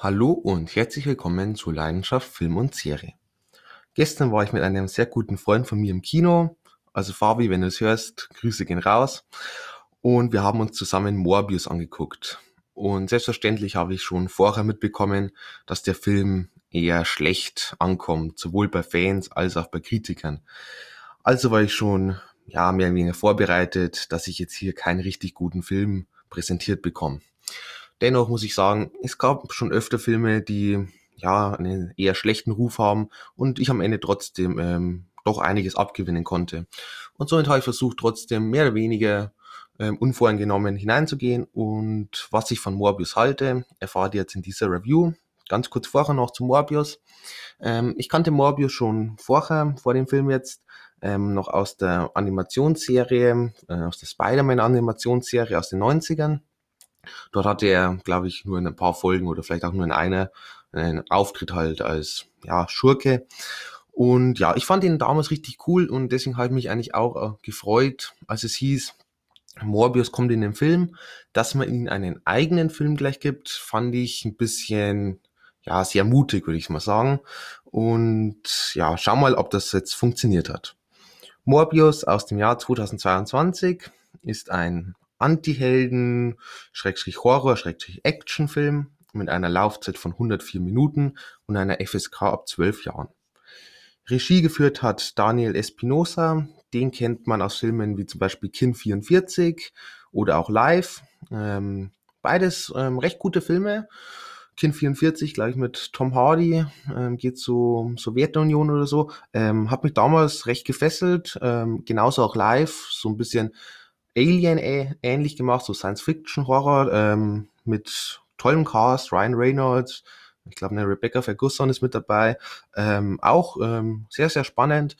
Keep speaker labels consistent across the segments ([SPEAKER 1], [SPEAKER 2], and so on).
[SPEAKER 1] Hallo und herzlich willkommen zu Leidenschaft Film und Serie. Gestern war ich mit einem sehr guten Freund von mir im Kino, also Fabi, wenn du es hörst, Grüße gehen raus. Und wir haben uns zusammen Morbius angeguckt. Und selbstverständlich habe ich schon vorher mitbekommen, dass der Film eher schlecht ankommt, sowohl bei Fans als auch bei Kritikern. Also war ich schon ja mehr oder weniger vorbereitet, dass ich jetzt hier keinen richtig guten Film präsentiert bekomme. Dennoch muss ich sagen, es gab schon öfter Filme, die ja einen eher schlechten Ruf haben und ich am Ende trotzdem ähm, doch einiges abgewinnen konnte. Und somit habe ich versucht, trotzdem mehr oder weniger ähm, unvoreingenommen hineinzugehen und was ich von Morbius halte, erfahrt ihr jetzt in dieser Review. Ganz kurz vorher noch zu Morbius. Ähm, ich kannte Morbius schon vorher, vor dem Film jetzt, ähm, noch aus der Animationsserie, äh, aus der Spider-Man-Animationsserie aus den 90ern. Dort hatte er, glaube ich, nur in ein paar Folgen oder vielleicht auch nur in einer einen Auftritt halt als ja, Schurke. Und ja, ich fand ihn damals richtig cool und deswegen habe ich mich eigentlich auch äh, gefreut, als es hieß, Morbius kommt in den Film. Dass man ihnen einen eigenen Film gleich gibt, fand ich ein bisschen, ja, sehr mutig, würde ich mal sagen. Und ja, schau mal, ob das jetzt funktioniert hat. Morbius aus dem Jahr 2022 ist ein Anti-Helden, Schrägstrich Horror, Schrägstrich Actionfilm mit einer Laufzeit von 104 Minuten und einer FSK ab 12 Jahren. Regie geführt hat Daniel Espinosa, den kennt man aus Filmen wie zum Beispiel Kin 44 oder auch Live. Ähm, beides ähm, recht gute Filme. Kin 44 gleich mit Tom Hardy, ähm, geht so Sowjetunion oder so. Ähm, hat mich damals recht gefesselt. Ähm, genauso auch Live, so ein bisschen Alien ähnlich gemacht, so Science-Fiction-Horror ähm, mit tollem Cast, Ryan Reynolds, ich glaube, eine Rebecca Ferguson ist mit dabei. Ähm, auch ähm, sehr, sehr spannend.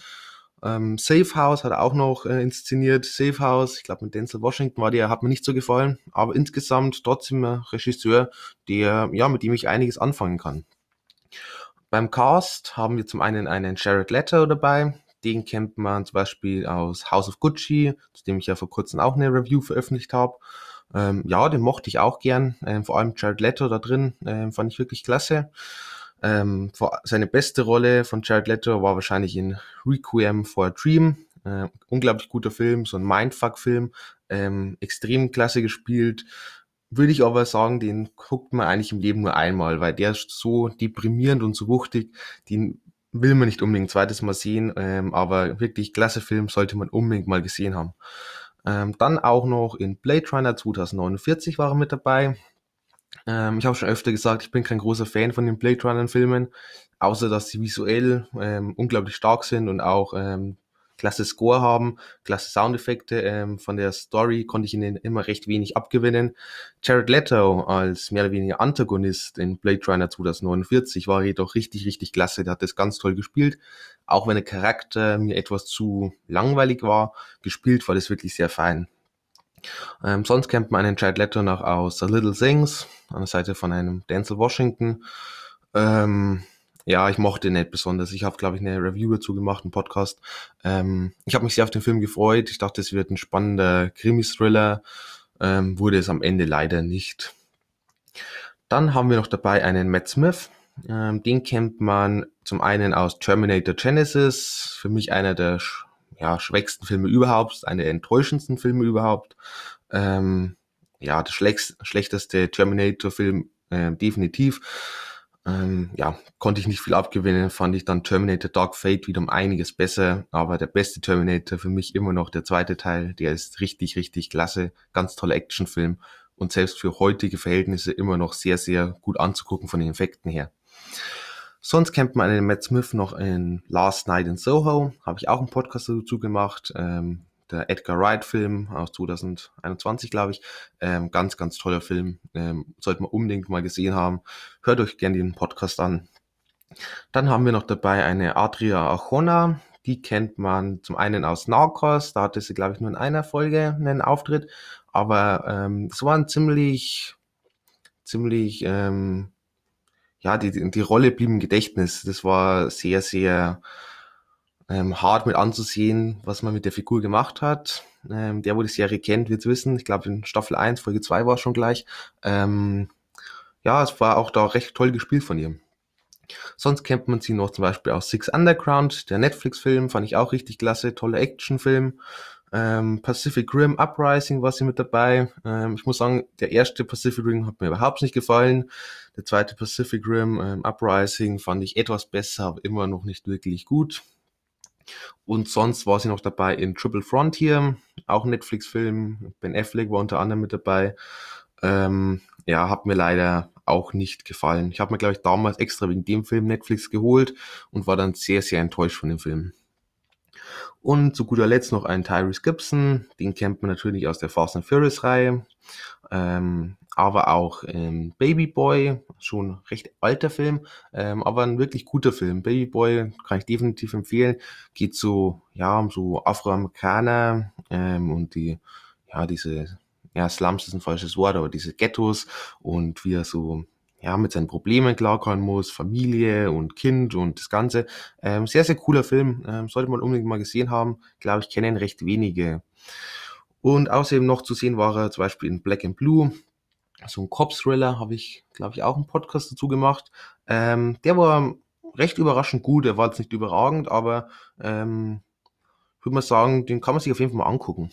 [SPEAKER 1] Ähm, Safe House hat er auch noch äh, inszeniert. Safe House, ich glaube mit Denzel Washington war der, hat mir nicht so gefallen, aber insgesamt trotzdem ein Regisseur, der, ja, mit dem ich einiges anfangen kann. Beim Cast haben wir zum einen einen Jared Leto dabei, den kennt man zum Beispiel aus House of Gucci, zu dem ich ja vor kurzem auch eine Review veröffentlicht habe. Ähm, ja, den mochte ich auch gern. Ähm, vor allem Jared Leto da drin ähm, fand ich wirklich klasse. Ähm, seine beste Rolle von Jared Leto war wahrscheinlich in Requiem for a Dream. Äh, unglaublich guter Film, so ein Mindfuck-Film. Ähm, extrem klasse gespielt. Würde ich aber sagen, den guckt man eigentlich im Leben nur einmal, weil der ist so deprimierend und so wuchtig, den will man nicht unbedingt ein zweites Mal sehen, ähm, aber wirklich klasse Film sollte man unbedingt mal gesehen haben. Ähm, dann auch noch in Blade Runner 2049 war er mit dabei. Ähm, ich habe schon öfter gesagt, ich bin kein großer Fan von den Blade Runner Filmen, außer dass sie visuell ähm, unglaublich stark sind und auch ähm, klasse Score haben, klasse Soundeffekte. Ähm, von der Story konnte ich ihnen immer recht wenig abgewinnen. Jared Leto als mehr oder weniger Antagonist in Blade Runner 2049 war jedoch richtig, richtig klasse. Der hat das ganz toll gespielt. Auch wenn der Charakter mir etwas zu langweilig war, gespielt war das wirklich sehr fein. Ähm, sonst kennt man einen Jared Leto noch aus The Little Things, an der Seite von einem Denzel Washington. Ähm, ja, ich mochte nicht besonders. Ich habe, glaube ich, eine Review dazu gemacht, einen Podcast. Ähm, ich habe mich sehr auf den Film gefreut. Ich dachte, es wird ein spannender Krimi-Thriller. Ähm, wurde es am Ende leider nicht. Dann haben wir noch dabei einen Matt Smith. Ähm, den kennt man zum einen aus Terminator Genesis. Für mich einer der ja, schwächsten Filme überhaupt, einer der enttäuschendsten Filme überhaupt. Ähm, ja, der schlechteste Terminator-Film äh, definitiv. Ähm, ja, konnte ich nicht viel abgewinnen, fand ich dann Terminator Dark Fate wieder um einiges besser, aber der beste Terminator für mich immer noch der zweite Teil, der ist richtig, richtig klasse, ganz toller Actionfilm und selbst für heutige Verhältnisse immer noch sehr, sehr gut anzugucken von den Effekten her. Sonst kennt man einen Matt Smith noch in Last Night in Soho, habe ich auch einen Podcast dazu gemacht, ähm, der Edgar Wright-Film aus 2021, glaube ich. Ähm, ganz, ganz toller Film. Ähm, sollte man unbedingt mal gesehen haben. Hört euch gerne den Podcast an. Dann haben wir noch dabei eine Adria Arjona. Die kennt man zum einen aus Narcos. Da hatte sie, glaube ich, nur in einer Folge einen Auftritt. Aber ähm, es war ein ziemlich, ziemlich, ähm, ja, die, die Rolle blieb im Gedächtnis. Das war sehr, sehr ähm, hart mit anzusehen, was man mit der Figur gemacht hat. Ähm, der, wo die Serie kennt, wird's wissen. Ich glaube, in Staffel 1, Folge 2 war es schon gleich. Ähm, ja, es war auch da recht toll gespielt von ihr. Sonst kennt man sie noch zum Beispiel aus Six Underground, der Netflix-Film, fand ich auch richtig klasse, toller Actionfilm. Ähm, Pacific Rim Uprising war sie mit dabei. Ähm, ich muss sagen, der erste Pacific Rim hat mir überhaupt nicht gefallen. Der zweite Pacific Rim ähm, Uprising fand ich etwas besser, aber immer noch nicht wirklich gut. Und sonst war sie noch dabei in Triple Frontier, auch Netflix-Film. Ben Affleck war unter anderem mit dabei. Ähm, ja, hat mir leider auch nicht gefallen. Ich habe mir, glaube ich, damals extra wegen dem Film Netflix geholt und war dann sehr, sehr enttäuscht von dem Film. Und zu guter Letzt noch einen Tyrese Gibson, den kennt man natürlich aus der Fast and Furious Reihe, ähm, aber auch ähm, Baby Boy, schon recht alter Film, ähm, aber ein wirklich guter Film. Baby Boy kann ich definitiv empfehlen. Geht so, ja, um so Afroamerikaner ähm, und die, ja, diese, ja, Slums ist ein falsches Wort, aber diese Ghettos und wie er so ja, mit seinen Problemen klarkommen muss, Familie und Kind und das Ganze. Ähm, sehr, sehr cooler Film, ähm, sollte man unbedingt mal gesehen haben. Glaube ich, kennen recht wenige. Und außerdem noch zu sehen war er zum Beispiel in Black and Blue. So ein Cops-Thriller habe ich, glaube ich, auch einen Podcast dazu gemacht. Ähm, der war recht überraschend gut. Er war jetzt nicht überragend, aber ähm, würde mal sagen, den kann man sich auf jeden Fall mal angucken.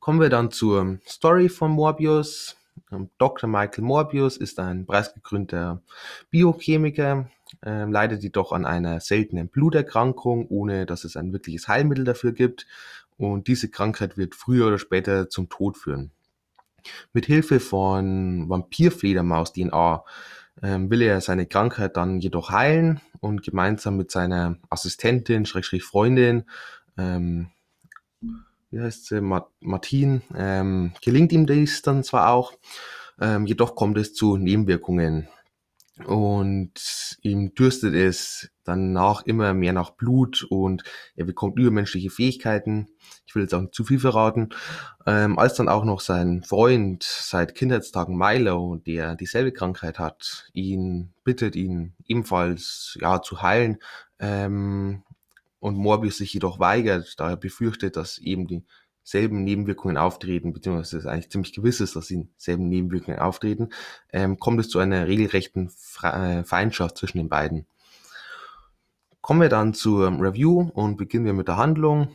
[SPEAKER 1] Kommen wir dann zur Story von Morbius. Ähm, Dr. Michael Morbius ist ein preisgekrönter Biochemiker, äh, leidet jedoch an einer seltenen Bluterkrankung, ohne dass es ein wirkliches Heilmittel dafür gibt. Und diese Krankheit wird früher oder später zum Tod führen. Mit Hilfe von Vampirfledermaus-DNA ähm, will er seine Krankheit dann jedoch heilen und gemeinsam mit seiner Assistentin, Schrägstrich Freundin, ähm, wie heißt sie, Martin, ähm, gelingt ihm dies dann zwar auch, ähm, jedoch kommt es zu Nebenwirkungen. Und ihm dürstet es danach immer mehr nach Blut und er bekommt übermenschliche Fähigkeiten. Ich will jetzt auch nicht zu viel verraten. Ähm, als dann auch noch sein Freund seit Kindheitstagen Milo, der dieselbe Krankheit hat, ihn bittet, ihn ebenfalls ja zu heilen, ähm, und Morbius sich jedoch weigert, da er befürchtet, dass eben dieselben Nebenwirkungen auftreten, beziehungsweise es eigentlich ziemlich gewiss ist, dass dieselben Nebenwirkungen auftreten, ähm, kommt es zu einer regelrechten äh, Feindschaft zwischen den beiden. Kommen wir dann zur Review und beginnen wir mit der Handlung.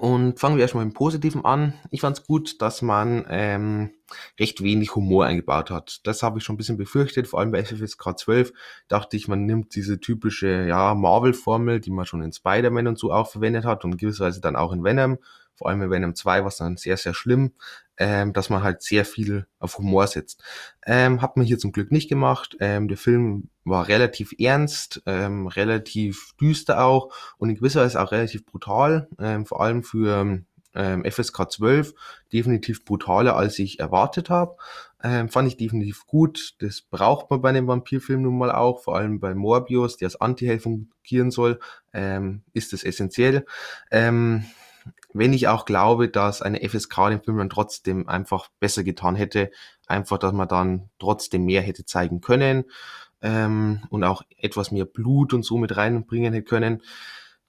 [SPEAKER 1] Und fangen wir erstmal mit dem Positiven an. Ich fand es gut, dass man ähm, recht wenig Humor eingebaut hat. Das habe ich schon ein bisschen befürchtet, vor allem bei FFSK 12 dachte ich, man nimmt diese typische ja, Marvel-Formel, die man schon in Spider-Man und so auch verwendet hat und gewisserweise dann auch in Venom, vor allem in Venom 2 war es dann sehr, sehr schlimm, ähm, dass man halt sehr viel auf Humor setzt. Ähm, hat man hier zum Glück nicht gemacht. Ähm, der Film war relativ ernst, ähm, relativ düster auch und in gewisser Weise auch relativ brutal, ähm, vor allem für ähm, FSK 12 definitiv brutaler, als ich erwartet habe. Ähm, fand ich definitiv gut. Das braucht man bei einem Vampirfilm nun mal auch, vor allem bei Morbius, der als Anti-Held fungieren soll, ähm, ist das essentiell. Ähm, wenn ich auch glaube, dass eine FSK den Film dann trotzdem einfach besser getan hätte, einfach, dass man dann trotzdem mehr hätte zeigen können ähm, und auch etwas mehr Blut und so mit reinbringen hätte können.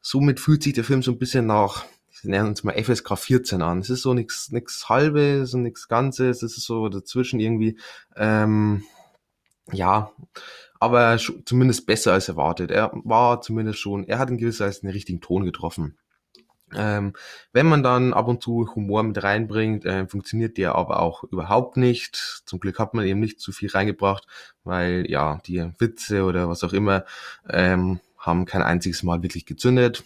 [SPEAKER 1] Somit fühlt sich der Film so ein bisschen nach, wir nennen uns mal FSK 14 an. Es ist so nichts nix halbes und nichts Ganzes, es ist so dazwischen irgendwie, ähm, ja, aber zumindest besser als erwartet. Er war zumindest schon, er hat in gewisser Weise den richtigen Ton getroffen. Ähm, wenn man dann ab und zu Humor mit reinbringt, äh, funktioniert der aber auch überhaupt nicht. Zum Glück hat man eben nicht zu viel reingebracht, weil ja, die Witze oder was auch immer ähm, haben kein einziges Mal wirklich gezündet.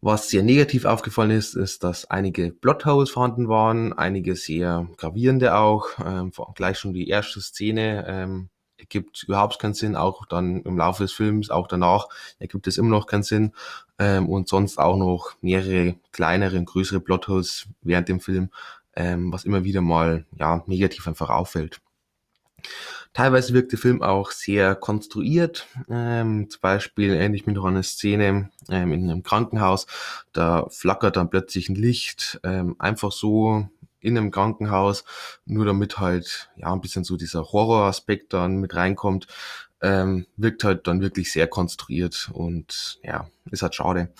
[SPEAKER 1] Was sehr negativ aufgefallen ist, ist, dass einige Plotholes vorhanden waren, einige sehr gravierende auch. Ähm, gleich schon die erste Szene ähm, ergibt überhaupt keinen Sinn, auch dann im Laufe des Films, auch danach ergibt es immer noch keinen Sinn. Ähm, und sonst auch noch mehrere kleinere und größere Plotholes während dem Film, ähm, was immer wieder mal ja negativ einfach auffällt. Teilweise wirkt der Film auch sehr konstruiert. Ähm, zum Beispiel erinnere ich mich noch an eine Szene ähm, in einem Krankenhaus. Da flackert dann plötzlich ein Licht, ähm, einfach so in einem Krankenhaus, nur damit halt ja ein bisschen so dieser Horroraspekt dann mit reinkommt, ähm, wirkt halt dann wirklich sehr konstruiert und ja, ist halt schade.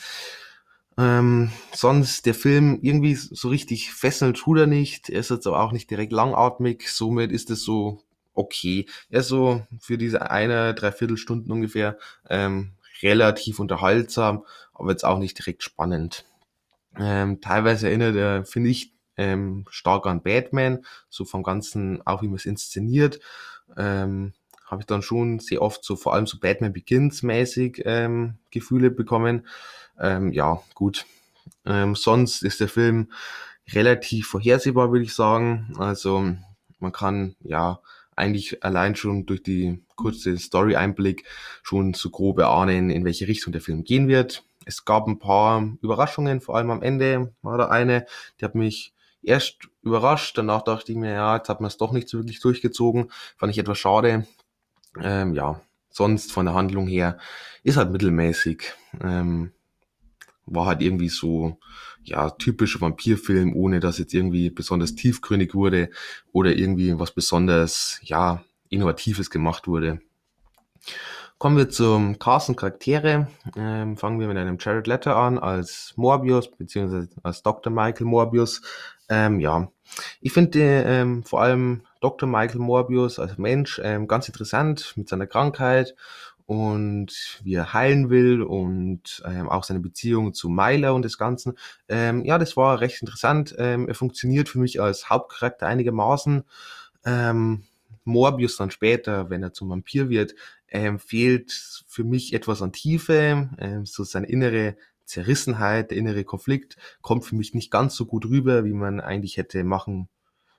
[SPEAKER 1] Ähm, sonst der Film irgendwie so richtig fesselnd tut er nicht. Er ist jetzt aber auch nicht direkt langatmig. Somit ist es so okay. Er ist so für diese eine, dreiviertel Stunden ungefähr ähm, relativ unterhaltsam, aber jetzt auch nicht direkt spannend. Ähm, teilweise erinnert er, finde ich, ähm, stark an Batman, so vom Ganzen, auch wie man es inszeniert. Ähm, habe ich dann schon sehr oft so, vor allem so Batman Begins mäßig ähm, Gefühle bekommen. Ähm, ja, gut. Ähm, sonst ist der Film relativ vorhersehbar, würde ich sagen. Also man kann ja eigentlich allein schon durch die kurze Story-Einblick schon so grob erahnen, in welche Richtung der Film gehen wird. Es gab ein paar Überraschungen, vor allem am Ende war da eine, die hat mich erst überrascht, danach dachte ich mir, ja, jetzt hat man es doch nicht so wirklich durchgezogen, fand ich etwas schade. Ähm, ja, sonst von der Handlung her ist halt mittelmäßig. Ähm, war halt irgendwie so, ja, typischer Vampirfilm, ohne dass jetzt irgendwie besonders tiefgründig wurde oder irgendwie was besonders, ja, Innovatives gemacht wurde. Kommen wir zum Cast und Charaktere. Ähm, fangen wir mit einem Jared Letter an als Morbius, beziehungsweise als Dr. Michael Morbius. Ähm, ja, ich finde ähm, vor allem Dr. Michael Morbius als Mensch ähm, ganz interessant mit seiner Krankheit und wie er heilen will und ähm, auch seine Beziehung zu Myler und des Ganzen. Ähm, ja, das war recht interessant. Ähm, er funktioniert für mich als Hauptcharakter einigermaßen. Ähm, Morbius dann später, wenn er zum Vampir wird, ähm, fehlt für mich etwas an Tiefe, ähm, so seine innere Zerrissenheit, der innere Konflikt kommt für mich nicht ganz so gut rüber, wie man eigentlich hätte machen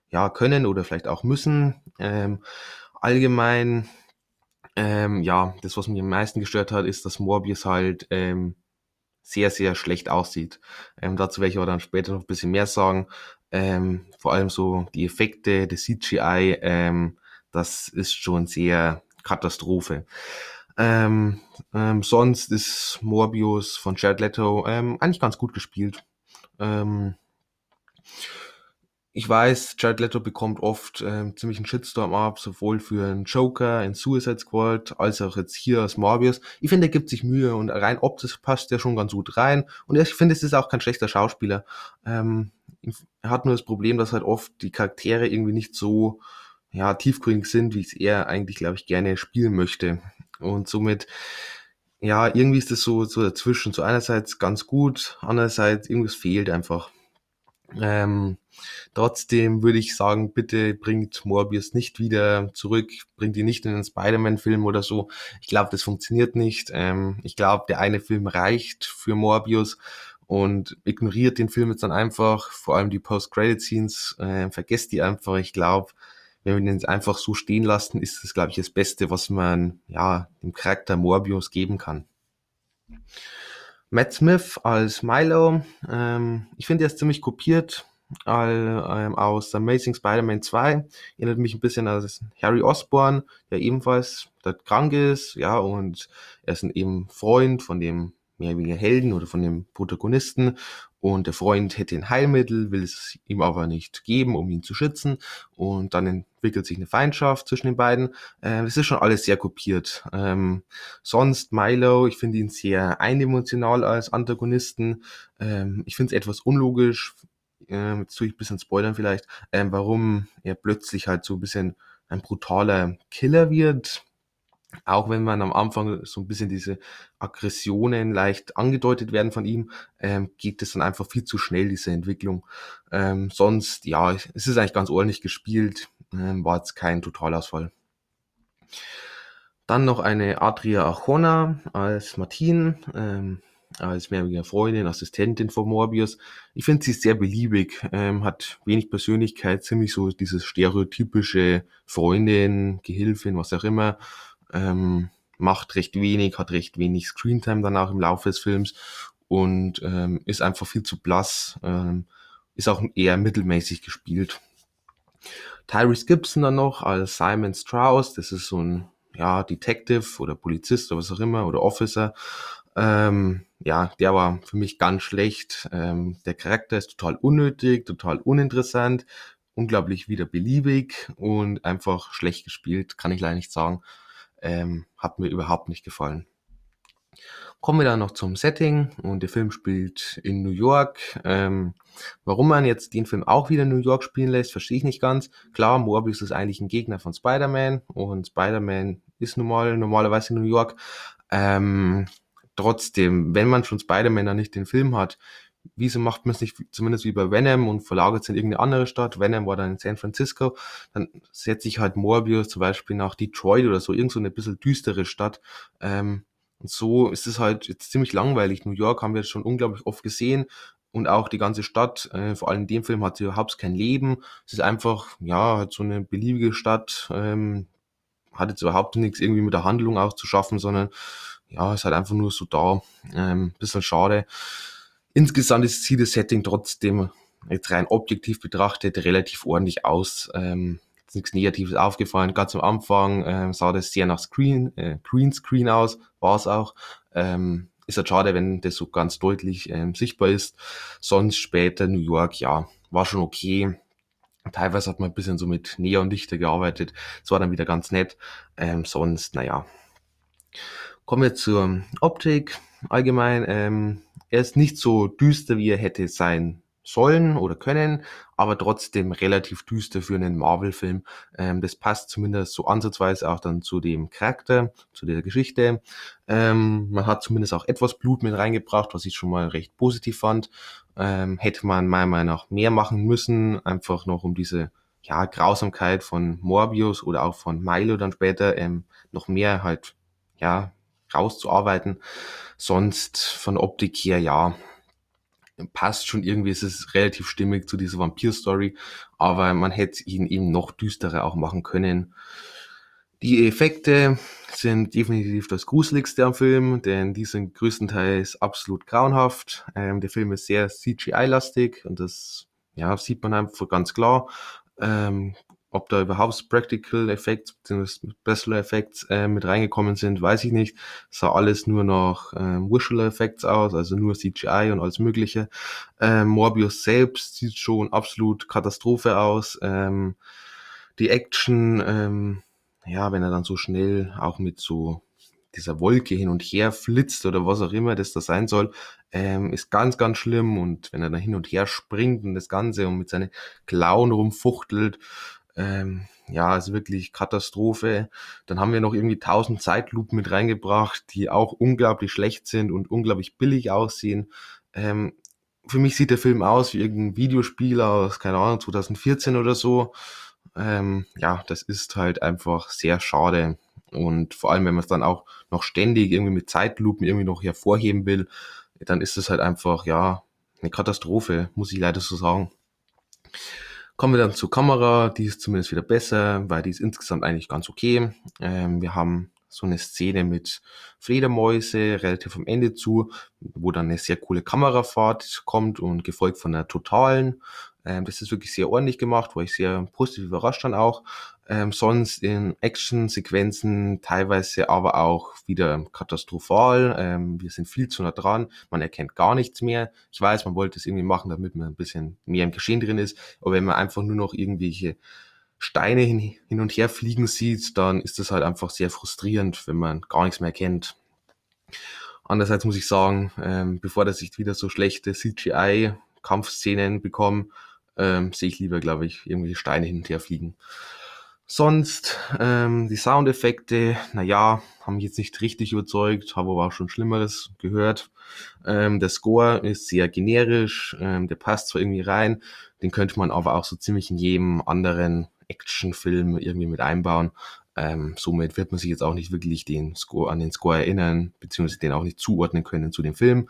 [SPEAKER 1] ja können oder vielleicht auch müssen. Ähm, allgemein ähm, ja, das, was mich am meisten gestört hat, ist, dass Morbius halt ähm, sehr, sehr schlecht aussieht. Ähm, dazu werde ich aber dann später noch ein bisschen mehr sagen. Ähm, vor allem so die Effekte, das CGI, ähm, das ist schon sehr Katastrophe. Ähm, ähm, sonst ist Morbius von Jared Leto ähm, eigentlich ganz gut gespielt. Ähm, ich weiß, Jared Leto bekommt oft ähm, ziemlich einen Shitstorm ab, sowohl für einen Joker in Suicide Squad, als auch jetzt hier als Morbius. Ich finde, er gibt sich Mühe und rein optisch passt er schon ganz gut rein. Und ich finde, es ist auch kein schlechter Schauspieler. Ähm, er hat nur das Problem, dass halt oft die Charaktere irgendwie nicht so ja, tiefgründig sind, wie es er eigentlich, glaube ich, gerne spielen möchte. Und somit, ja, irgendwie ist das so, so dazwischen. So einerseits ganz gut, andererseits irgendwas fehlt einfach. Ähm, trotzdem würde ich sagen, bitte bringt Morbius nicht wieder zurück, bringt ihn nicht in den Spider-Man-Film oder so. Ich glaube, das funktioniert nicht. Ähm, ich glaube, der eine Film reicht für Morbius und ignoriert den Film jetzt dann einfach, vor allem die Post-Credit-Scenes, äh, vergesst die einfach. Ich glaube, wenn wir den einfach so stehen lassen, ist das, glaube ich, das Beste, was man ja dem Charakter Morbius geben kann. Matt Smith als Milo. Ähm, ich finde, er ist ziemlich kopiert all, ähm, aus Amazing Spider-Man 2. Erinnert mich ein bisschen an Harry Osborn, der ebenfalls dort krank ist, ja, und er ist ein eben Freund von dem mehr oder weniger Helden oder von dem Protagonisten und der Freund hätte ein Heilmittel, will es ihm aber nicht geben, um ihn zu schützen und dann entwickelt sich eine Feindschaft zwischen den beiden. Äh, das ist schon alles sehr kopiert. Ähm, sonst Milo, ich finde ihn sehr eindimensional als Antagonisten. Ähm, ich finde es etwas unlogisch, äh, jetzt tue ich ein bisschen spoilern vielleicht, ähm, warum er plötzlich halt so ein bisschen ein brutaler Killer wird auch wenn man am Anfang so ein bisschen diese Aggressionen leicht angedeutet werden von ihm, ähm, geht es dann einfach viel zu schnell, diese Entwicklung. Ähm, sonst, ja, es ist eigentlich ganz ordentlich gespielt, ähm, war jetzt kein Totalausfall. Dann noch eine Adria Arjona als Martin, ähm, als mehr mehrjährige Freundin, Assistentin von Morbius. Ich finde sie sehr beliebig, ähm, hat wenig Persönlichkeit, ziemlich so dieses stereotypische Freundin, Gehilfin, was auch immer ähm, macht recht wenig, hat recht wenig Screentime danach im Laufe des Films und ähm, ist einfach viel zu blass, ähm, ist auch eher mittelmäßig gespielt. Tyrese Gibson dann noch als Simon Strauss, das ist so ein ja, Detective oder Polizist oder was auch immer oder Officer. Ähm, ja, der war für mich ganz schlecht. Ähm, der Charakter ist total unnötig, total uninteressant, unglaublich wieder beliebig und einfach schlecht gespielt, kann ich leider nicht sagen. Ähm, hat mir überhaupt nicht gefallen. Kommen wir dann noch zum Setting und der Film spielt in New York. Ähm, warum man jetzt den Film auch wieder in New York spielen lässt, verstehe ich nicht ganz. Klar, Morbius ist eigentlich ein Gegner von Spider-Man und Spider-Man ist nun mal normalerweise in New York. Ähm, trotzdem, wenn man schon Spider-Man dann nicht den Film hat, wieso macht man es nicht zumindest wie bei Venom und verlagert es in irgendeine andere Stadt? Venom war dann in San Francisco, dann setze ich halt Morbius zum Beispiel nach Detroit oder so, irgend so eine bisschen düstere Stadt. Ähm, und so ist es halt jetzt ziemlich langweilig. New York haben wir jetzt schon unglaublich oft gesehen und auch die ganze Stadt, äh, vor allem in dem Film, hat sie überhaupt kein Leben. Es ist einfach, ja, halt so eine beliebige Stadt, ähm, hat jetzt überhaupt nichts irgendwie mit der Handlung auch zu schaffen, sondern ja, ist halt einfach nur so da. Ähm, bisschen schade. Insgesamt sieht das Setting trotzdem jetzt rein objektiv betrachtet relativ ordentlich aus. Ähm, ist nichts Negatives aufgefallen. Ganz am Anfang ähm, sah das sehr nach Screen, äh, Greenscreen aus, war es auch. Ähm, ist halt schade, wenn das so ganz deutlich ähm, sichtbar ist. Sonst später New York, ja, war schon okay. Teilweise hat man ein bisschen so mit Neonlichter gearbeitet. Das war dann wieder ganz nett. Ähm, sonst, naja. Kommen wir zur Optik allgemein. Ähm, er ist nicht so düster, wie er hätte sein sollen oder können, aber trotzdem relativ düster für einen Marvel-Film. Ähm, das passt zumindest so ansatzweise auch dann zu dem Charakter, zu der Geschichte. Ähm, man hat zumindest auch etwas Blut mit reingebracht, was ich schon mal recht positiv fand. Ähm, hätte man meiner Meinung nach mehr machen müssen, einfach noch um diese ja, Grausamkeit von Morbius oder auch von Milo dann später ähm, noch mehr halt ja rauszuarbeiten. Sonst von Optik her, ja, passt schon irgendwie, es ist relativ stimmig zu dieser Vampir-Story, aber man hätte ihn eben noch düsterer auch machen können. Die Effekte sind definitiv das Gruseligste am Film, denn die sind größtenteils absolut grauenhaft. Ähm, der Film ist sehr CGI-lastig und das ja, sieht man einfach ganz klar. Ähm, ob da überhaupt Practical Effects bzw. Special Effects äh, mit reingekommen sind, weiß ich nicht. Sah alles nur noch ähm, Visual Effects aus, also nur CGI und alles mögliche. Ähm, Morbius selbst sieht schon absolut Katastrophe aus. Ähm, die Action, ähm, ja, wenn er dann so schnell auch mit so dieser Wolke hin und her flitzt oder was auch immer das da sein soll, ähm, ist ganz, ganz schlimm. Und wenn er dann hin und her springt und das Ganze und mit seinen Klauen rumfuchtelt, ähm, ja, ist wirklich Katastrophe. Dann haben wir noch irgendwie tausend Zeitlupen mit reingebracht, die auch unglaublich schlecht sind und unglaublich billig aussehen. Ähm, für mich sieht der Film aus wie irgendein Videospiel aus, keine Ahnung, 2014 oder so. Ähm, ja, das ist halt einfach sehr schade. Und vor allem, wenn man es dann auch noch ständig irgendwie mit Zeitlupen irgendwie noch hervorheben will, dann ist es halt einfach, ja, eine Katastrophe, muss ich leider so sagen. Kommen wir dann zur Kamera, die ist zumindest wieder besser, weil die ist insgesamt eigentlich ganz okay. Ähm, wir haben so eine Szene mit Fledermäuse relativ am Ende zu, wo dann eine sehr coole Kamerafahrt kommt und gefolgt von einer totalen. Ähm, das ist wirklich sehr ordentlich gemacht, war ich sehr positiv überrascht dann auch. Ähm, sonst in Action-Sequenzen teilweise aber auch wieder katastrophal. Ähm, wir sind viel zu nah dran, man erkennt gar nichts mehr. Ich weiß, man wollte es irgendwie machen, damit man ein bisschen mehr im Geschehen drin ist, aber wenn man einfach nur noch irgendwelche Steine hin, hin und her fliegen sieht, dann ist das halt einfach sehr frustrierend, wenn man gar nichts mehr kennt. Andererseits muss ich sagen, ähm, bevor dass ich wieder so schlechte CGI-Kampfszenen bekomme, ähm, sehe ich lieber, glaube ich, irgendwelche Steine hin und her fliegen. Sonst, ähm, die Soundeffekte, naja, haben mich jetzt nicht richtig überzeugt, habe aber auch schon Schlimmeres gehört. Ähm, der Score ist sehr generisch, ähm, der passt zwar irgendwie rein, den könnte man aber auch so ziemlich in jedem anderen Actionfilm irgendwie mit einbauen. Ähm, somit wird man sich jetzt auch nicht wirklich den Score an den Score erinnern, beziehungsweise den auch nicht zuordnen können zu dem Film.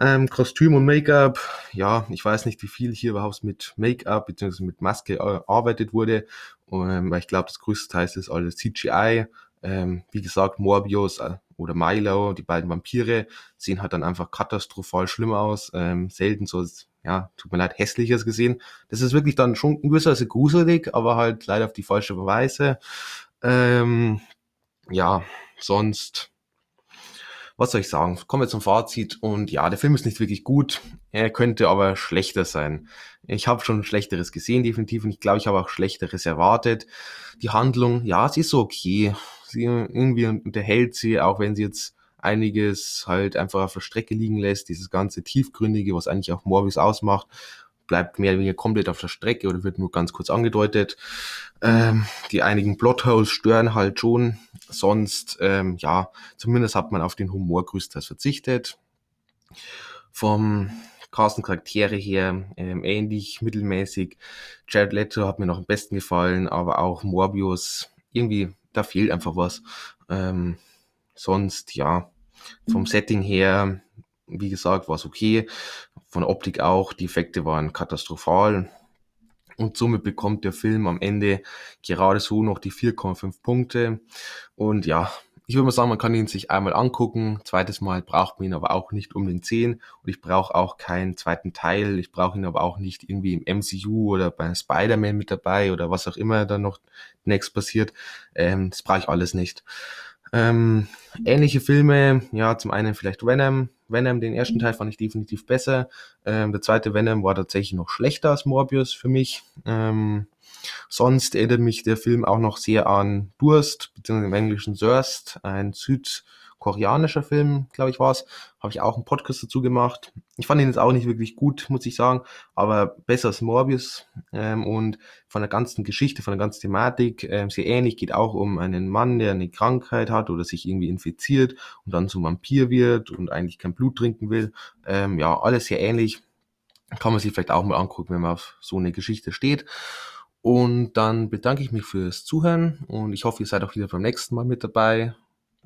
[SPEAKER 1] Ähm, Kostüm und Make-up, ja, ich weiß nicht, wie viel hier überhaupt mit Make-up bzw. mit Maske erarbeitet wurde, ähm, weil ich glaube, das größte Teil ist alles CGI. Ähm, wie gesagt, Morbius äh, oder Milo, die beiden Vampire, sehen halt dann einfach katastrophal schlimm aus. Ähm, selten so, ja, tut mir leid, hässliches gesehen. Das ist wirklich dann schon gewisserweise gruselig, aber halt leider auf die falsche Weise. Ähm, ja, sonst was soll ich sagen? Kommen wir zum Fazit und ja, der Film ist nicht wirklich gut. Er könnte aber schlechter sein. Ich habe schon Schlechteres gesehen, definitiv, und ich glaube, ich habe auch Schlechteres erwartet. Die Handlung, ja, sie ist so okay. Sie irgendwie unterhält sie, auch wenn sie jetzt einiges halt einfach auf der Strecke liegen lässt. Dieses ganze Tiefgründige, was eigentlich auch Morbius ausmacht, bleibt mehr oder weniger komplett auf der Strecke oder wird nur ganz kurz angedeutet. Ähm, die einigen Plotholes stören halt schon. Sonst, ähm, ja, zumindest hat man auf den Humor größtenteils verzichtet. Vom Carsten Charaktere her ähm, ähnlich, mittelmäßig. Jared Leto hat mir noch am besten gefallen, aber auch Morbius, irgendwie, da fehlt einfach was. Ähm, sonst, ja, vom Setting her, wie gesagt, war es okay. Von Optik auch, die Effekte waren katastrophal. Und somit bekommt der Film am Ende gerade so noch die 4,5 Punkte. Und ja, ich würde mal sagen, man kann ihn sich einmal angucken. Zweites Mal braucht man ihn aber auch nicht um den 10. Und ich brauche auch keinen zweiten Teil. Ich brauche ihn aber auch nicht irgendwie im MCU oder bei Spider-Man mit dabei oder was auch immer dann noch next passiert. Ähm, das brauche ich alles nicht. Ähm, ähnliche Filme, ja, zum einen vielleicht Venom. Venom, den ersten Teil fand ich definitiv besser. Ähm, der zweite Venom war tatsächlich noch schlechter als Morbius für mich. Ähm, sonst erinnert mich der Film auch noch sehr an Durst, beziehungsweise im Englischen Thirst, ein Süd- koreanischer Film, glaube ich, war es. Habe ich auch einen Podcast dazu gemacht. Ich fand ihn jetzt auch nicht wirklich gut, muss ich sagen, aber besser als Morbius. Ähm, und von der ganzen Geschichte, von der ganzen Thematik ähm, sehr ähnlich. Geht auch um einen Mann, der eine Krankheit hat oder sich irgendwie infiziert und dann zum Vampir wird und eigentlich kein Blut trinken will. Ähm, ja, alles sehr ähnlich. Kann man sich vielleicht auch mal angucken, wenn man auf so eine Geschichte steht. Und dann bedanke ich mich fürs Zuhören und ich hoffe, ihr seid auch wieder beim nächsten Mal mit dabei.